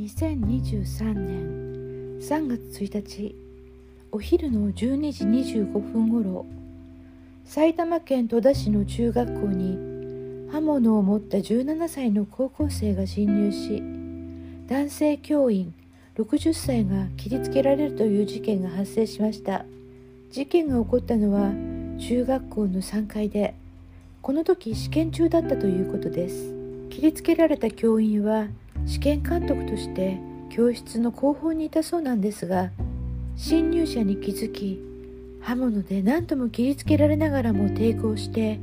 2023年3月1日お昼の12時25分ごろ埼玉県戸田市の中学校に刃物を持った17歳の高校生が侵入し男性教員60歳が切りつけられるという事件が発生しました。事件が起こったのは中学校の3階でこの時試験中だったということです。切りつけられた教員は試験監督として教室の後方にいたそうなんですが侵入者に気づき刃物で何度も切りつけられながらも抵抗して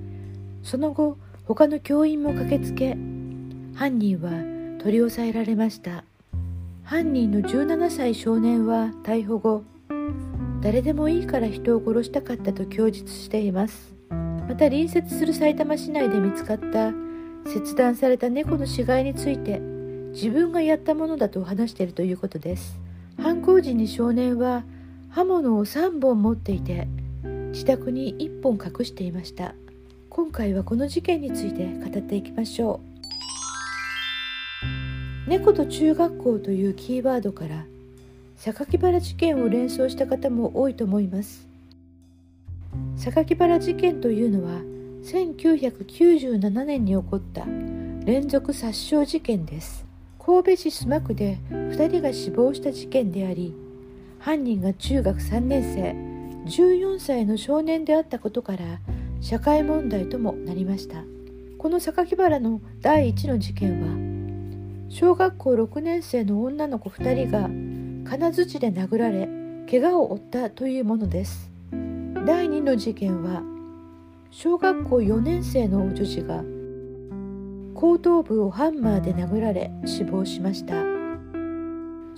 その後他の教員も駆けつけ犯人は取り押さえられました。犯人の17歳少年は逮捕後誰でもいいから人を殺したかったと供述しています。また隣接するさいたま市内で見つかった切断された猫の死骸について自分がやったものだと話しているということです。犯行時に少年は刃物を3本持っていて自宅に1本隠していました。今回はこの事件について語っていきましょう。猫と中学校というキーワードから榊原事件を連想した方も多いと思います。榊原事件というのは1997年に起こった連続殺傷事件です。神戸市須磨区で2人が死亡した事件であり犯人が中学3年生14歳の少年であったことから社会問題ともなりました。この榊原の第1の事件は小学校6年生の女の子2人が金槌で殴られ怪我を負ったというものです。第2の事件は小学校4年生の女児が後頭部をハンマーで殴られ死亡しました。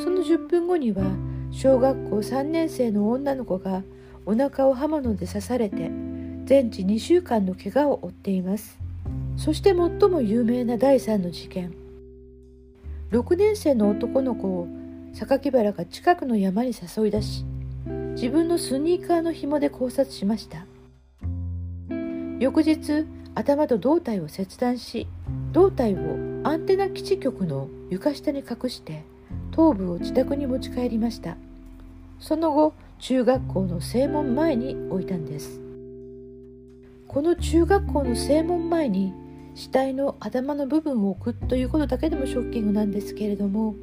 その10分後には小学校3年生の女の子がお腹を刃物で刺されて全治2週間の怪我を負っています。そして最も有名な第3の事件。6年生の男の子を榊原が近くの山に誘い出し自分のスニーカーの紐で考察しました。翌日頭と胴体を切断し胴体をアンテナ基地局の床下に隠して頭部を自宅に持ち帰りました。その後中学校の正門前に置いたんです。この中学校の正門前に死体の頭の部分を置くということだけでもショッキングなんですけれども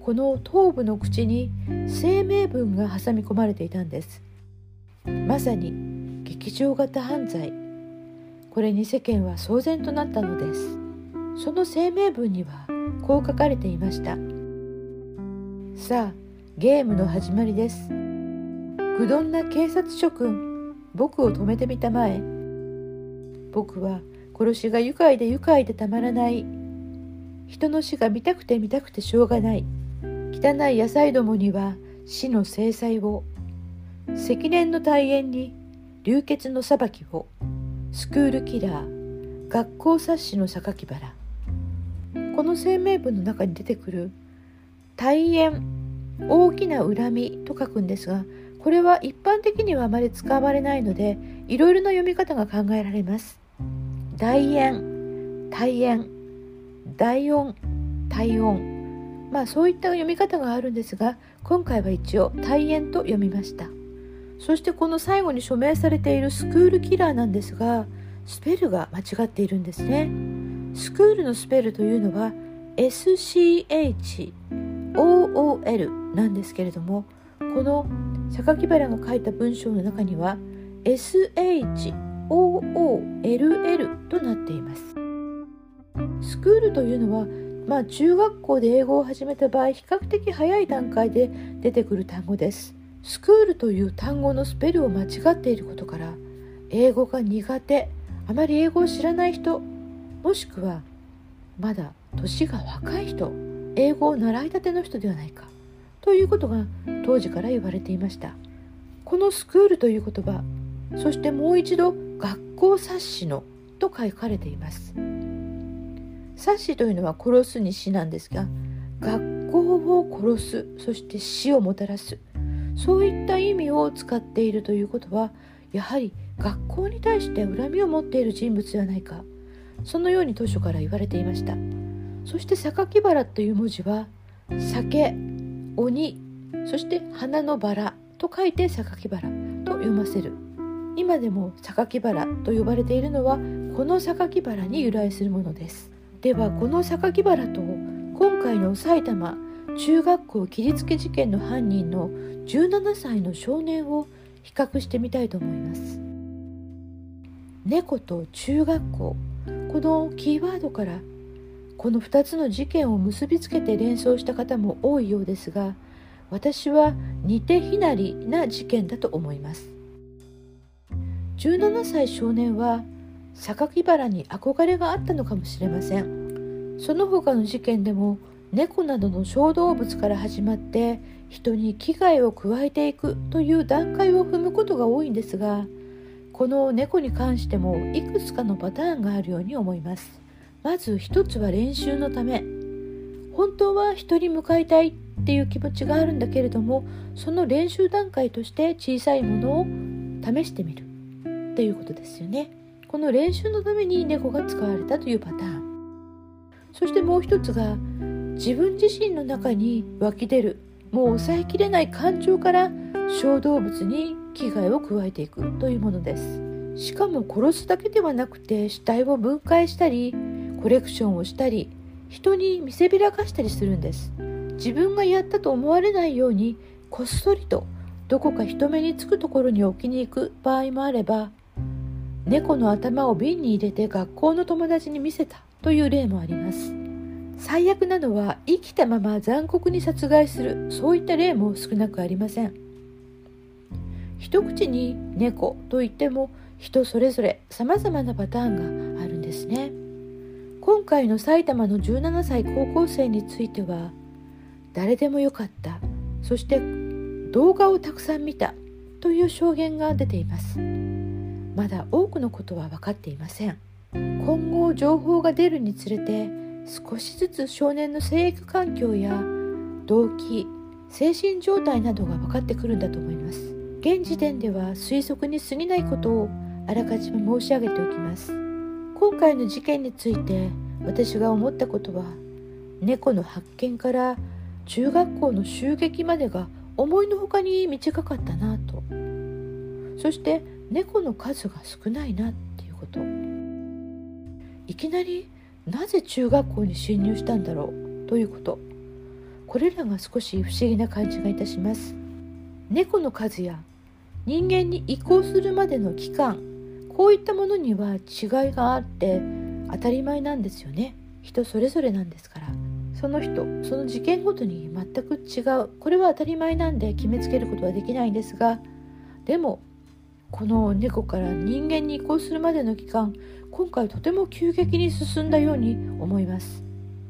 この頭部の口に声明文が挟み込まれていたんです。まさに劇場型犯罪。これに世間は騒然となったのです。その声明文にはこう書かれていました。さあゲームの始まりです。愚鈍な警察諸君僕を止めてみたまえ。僕は殺しが愉快で愉快でたまらない。人の死が見たくて見たくてしょうがない。汚い野菜どもには死の制裁を。積年の大縁に流血の裁きを。スクールキラー学校冊子の榊原。この声明文の中に出てくる「大縁」大きな恨みと書くんですがこれは一般的にはあまり使われないのでいろいろな読み方が考えられます。大縁大縁大音大音。まあそういった読み方があるんですが今回は一応大縁と読みました。そしてこの最後に署名されているスクールキラーなんですがスペルが間違っているんですね。スクールのスペルというのは SCHOOL なんですけれどもこの榊原が書いた文章の中には SHOOLL となっています。スクールというのはまあ中学校で英語を始めた場合比較的早い段階で出てくる単語です。スクールという単語のスペルを間違っていることから英語が苦手あまり英語を知らない人もしくはまだ年が若い人英語を習いたての人ではないかということが当時から言われていました。このスクールという言葉そしてもう一度学校冊子のと書かれています。冊子というのは殺すに死なんですが学校を殺すそして死をもたらすそういった意味を使っているということはやはり学校に対して恨みを持っている人物ではないか。そのように当初から言われていました。そして榊原という文字は酒鬼そして花のバラと書いて榊原と読ませる。今でも榊原と呼ばれているのはこの榊原に由来するものです。ではこの榊原と今回の埼玉中学校切りつけ事件の犯人の17歳の少年を比較してみたいと思います。猫と中学校。このキーワードからこの2つの事件を結びつけて連想した方も多いようですが私は似て非なりな事件だと思います。17歳少年は榊原に憧れがあったのかもしれません。その他の事件でも猫などの小動物から始まって人に危害を加えていくという段階を踏むことが多いんですがこの猫に関してもいくつかのパターンがあるように思います。まず一つは練習のため。本当は人に向かいたいっていう気持ちがあるんだけれどもその練習段階として小さいものを試してみる。っていうことですよね。この練習のために猫が使われたというパターン。そしてもう一つが自分自身の中に湧き出るもう抑えきれない感情から小動物に危害を加えていくというものです。しかも殺すだけではなくて死体を分解したりコレクションをしたり人に見せびらかしたりするんです。自分がやったと思われないようにこっそりとどこか人目につくところに置きに行く場合もあれば猫の頭を瓶に入れて学校の友達に見せたという例もあります。最悪なのは生きたまま残酷に殺害するそういった例も少なくありません。一口に猫と言っても人それぞれ様々なパターンがあるんですね。今回の埼玉の17歳高校生については誰でもよかった。そして動画をたくさん見たという証言が出ています。まだ多くのことは分かっていません。今後情報が出るにつれて少しずつ少年の生育環境や動機精神状態などが分かってくるんだと思います。現時点では推測に過ぎないことをあらかじめ申し上げておきます。今回の事件について私が思ったことは猫の発見から中学校の襲撃までが思いのほかに短かったなと。そして猫の数が少ないなっていうこと。いきなりなぜ中学校に侵入したんだろう？ということ。これらが少し不思議な感じがいたします。猫の数や人間に移行するまでの期間こういったものには違いがあって当たり前なんですよね。人それぞれなんですから。その人その事件ごとに全く違う。これは当たり前なんで決めつけることはできないんですがでもこの猫から人間に移行するまでの期間今回とても急激に進んだように思います。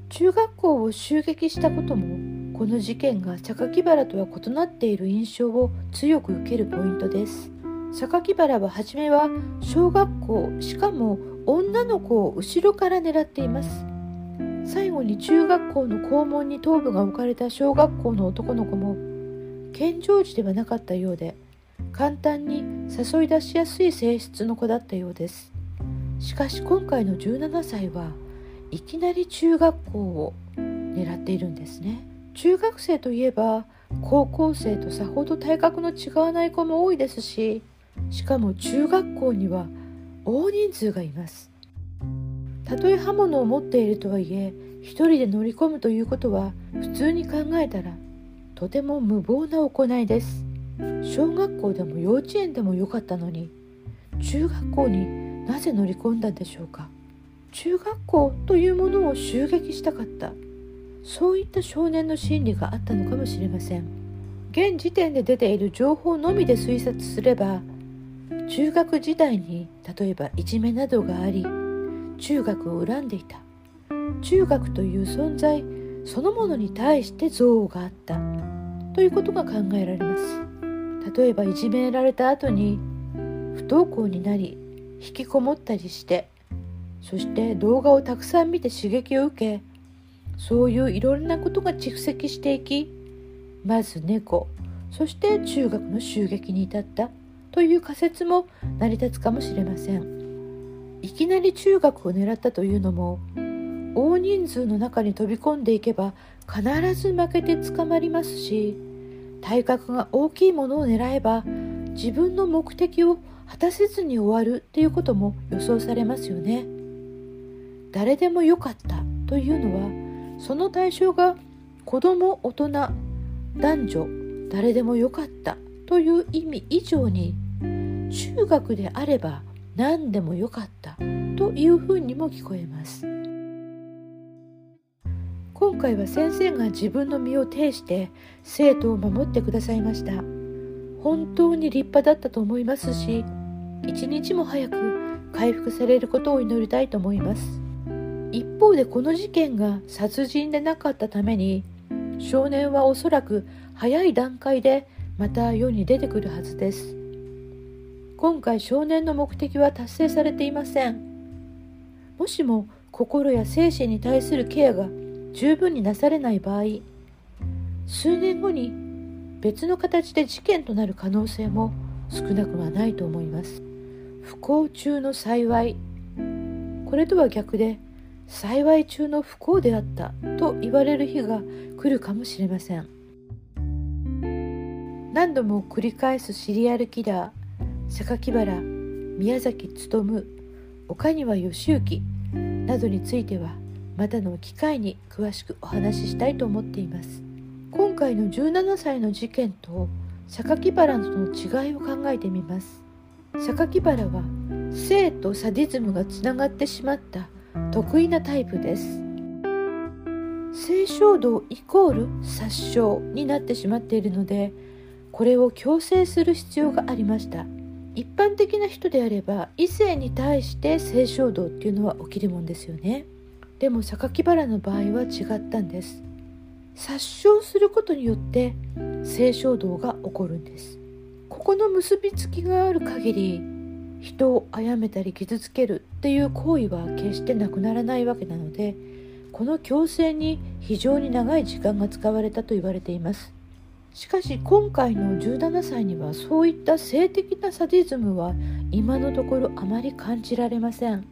中学校を襲撃したこともこの事件が榊原とは異なっている印象を強く受けるポイントです。榊原は初めは小学校しかも女の子を後ろから狙っています。最後に中学校の校門に頭部が置かれた小学校の男の子も健常児ではなかったようで簡単に誘い出しやすい性質の子だったようです。しかし今回の17歳はいきなり中学校を狙っているんですね。中学生といえば高校生とさほど体格の違わない子も多いですししかも中学校には大人数がいます。たとえ刃物を持っているとはいえ一人で乗り込むということは普通に考えたらとても無謀な行いです。小学校でも幼稚園でもよかったのに中学校になぜ乗り込んだんでしょうか？中学校というものを襲撃したかった。そういった少年の心理があったのかもしれません。現時点で出ている情報のみで推察すれば中学時代に例えばいじめなどがあり中学を恨んでいた。中学という存在そのものに対して憎悪があった。ということが考えられます。例えばいじめられた後に不登校になり引きこもったりしてそして動画をたくさん見て刺激を受けそういういろんなことが蓄積していきまず猫そして中学の襲撃に至ったという仮説も成り立つかもしれません。いきなり中学を狙ったというのも大人数の中に飛び込んでいけば必ず負けて捕まりますし体格が大きいものを狙えば自分の目的を果たせずに終わるっていうことも予想されますよね。誰でもよかったというのはその対象が子供大人男女誰でもよかったという意味以上に中学であれば何でもよかったというふうにも聞こえます今回は先生が自分の身を挺して生徒を守ってくださいました本当に立派だったと思いますし一日も早く回復されることを祈りたいと思います。一方でこの事件が殺人でなかったために少年はおそらく早い段階でまた世に出てくるはずです。今回少年の目的は達成されていません。もしも心や精神に対するケアが十分になされない場合数年後に別の形で事件となる可能性も少なくはないと思います。不幸中の幸い。これとは逆で幸い中の不幸であったと言われる日が来るかもしれません。何度も繰り返すシリアルキラー榊原宮崎勉岡庭義行などについてはまたの機会に詳しくお話ししたいと思っています。今回の17歳の事件と榊原との違いを考えてみます。榊原は性とサディズムがつながってしまった得意なタイプです。性衝動イコール殺傷になってしまっているのでこれを強制する必要がありました。一般的な人であれば異性に対して性衝動っていうのは起きるもんですよね。でも榊原の場合は違ったんです。殺傷することによって性衝動が起こるんです。ここの結びつきがある限り人を殺めたり傷つけるっていう行為は決してなくならないわけなのでこの強制に非常に長い時間が使われたと言われています。しかし今回の17歳にはそういった性的なサディズムは今のところあまり感じられません。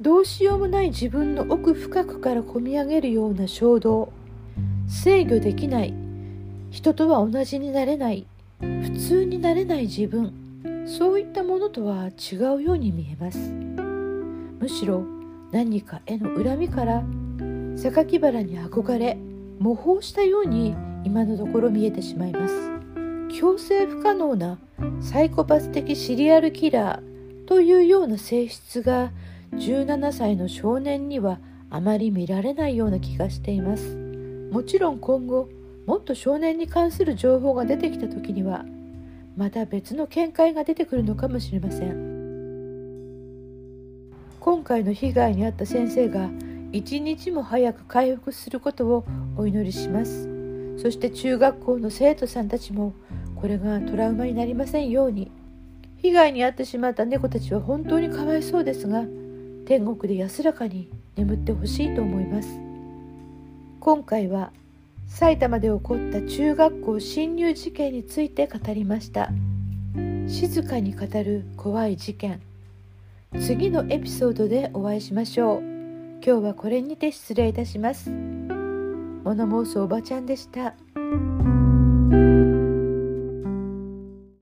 どうしようもない自分の奥深くからこみ上げるような衝動。制御できない。人とは同じになれない。普通になれない自分。そういったものとは違うように見えます。むしろ何かへの恨みから榊原に憧れ模倣したように今のところ見えてしまいます。強制不可能なサイコパス的シリアルキラーというような性質が17歳の少年にはあまり見られないような気がしています。もちろん今後もっと少年に関する情報が出てきた時にはまた別の見解が出てくるのかもしれません。今回の被害に遭った先生が一日も早く回復することをお祈りします。そして中学校の生徒さんたちもこれがトラウマになりませんように。被害に遭ってしまった猫たちは本当にかわいそうですが天国で安らかに眠ってほしいと思います。今回は埼玉で起こった中学校侵入事件について語りました。静かに語る怖い事件。次のエピソードでお会いしましょう。今日はこれにて失礼いたします。物申すおばちゃんでした。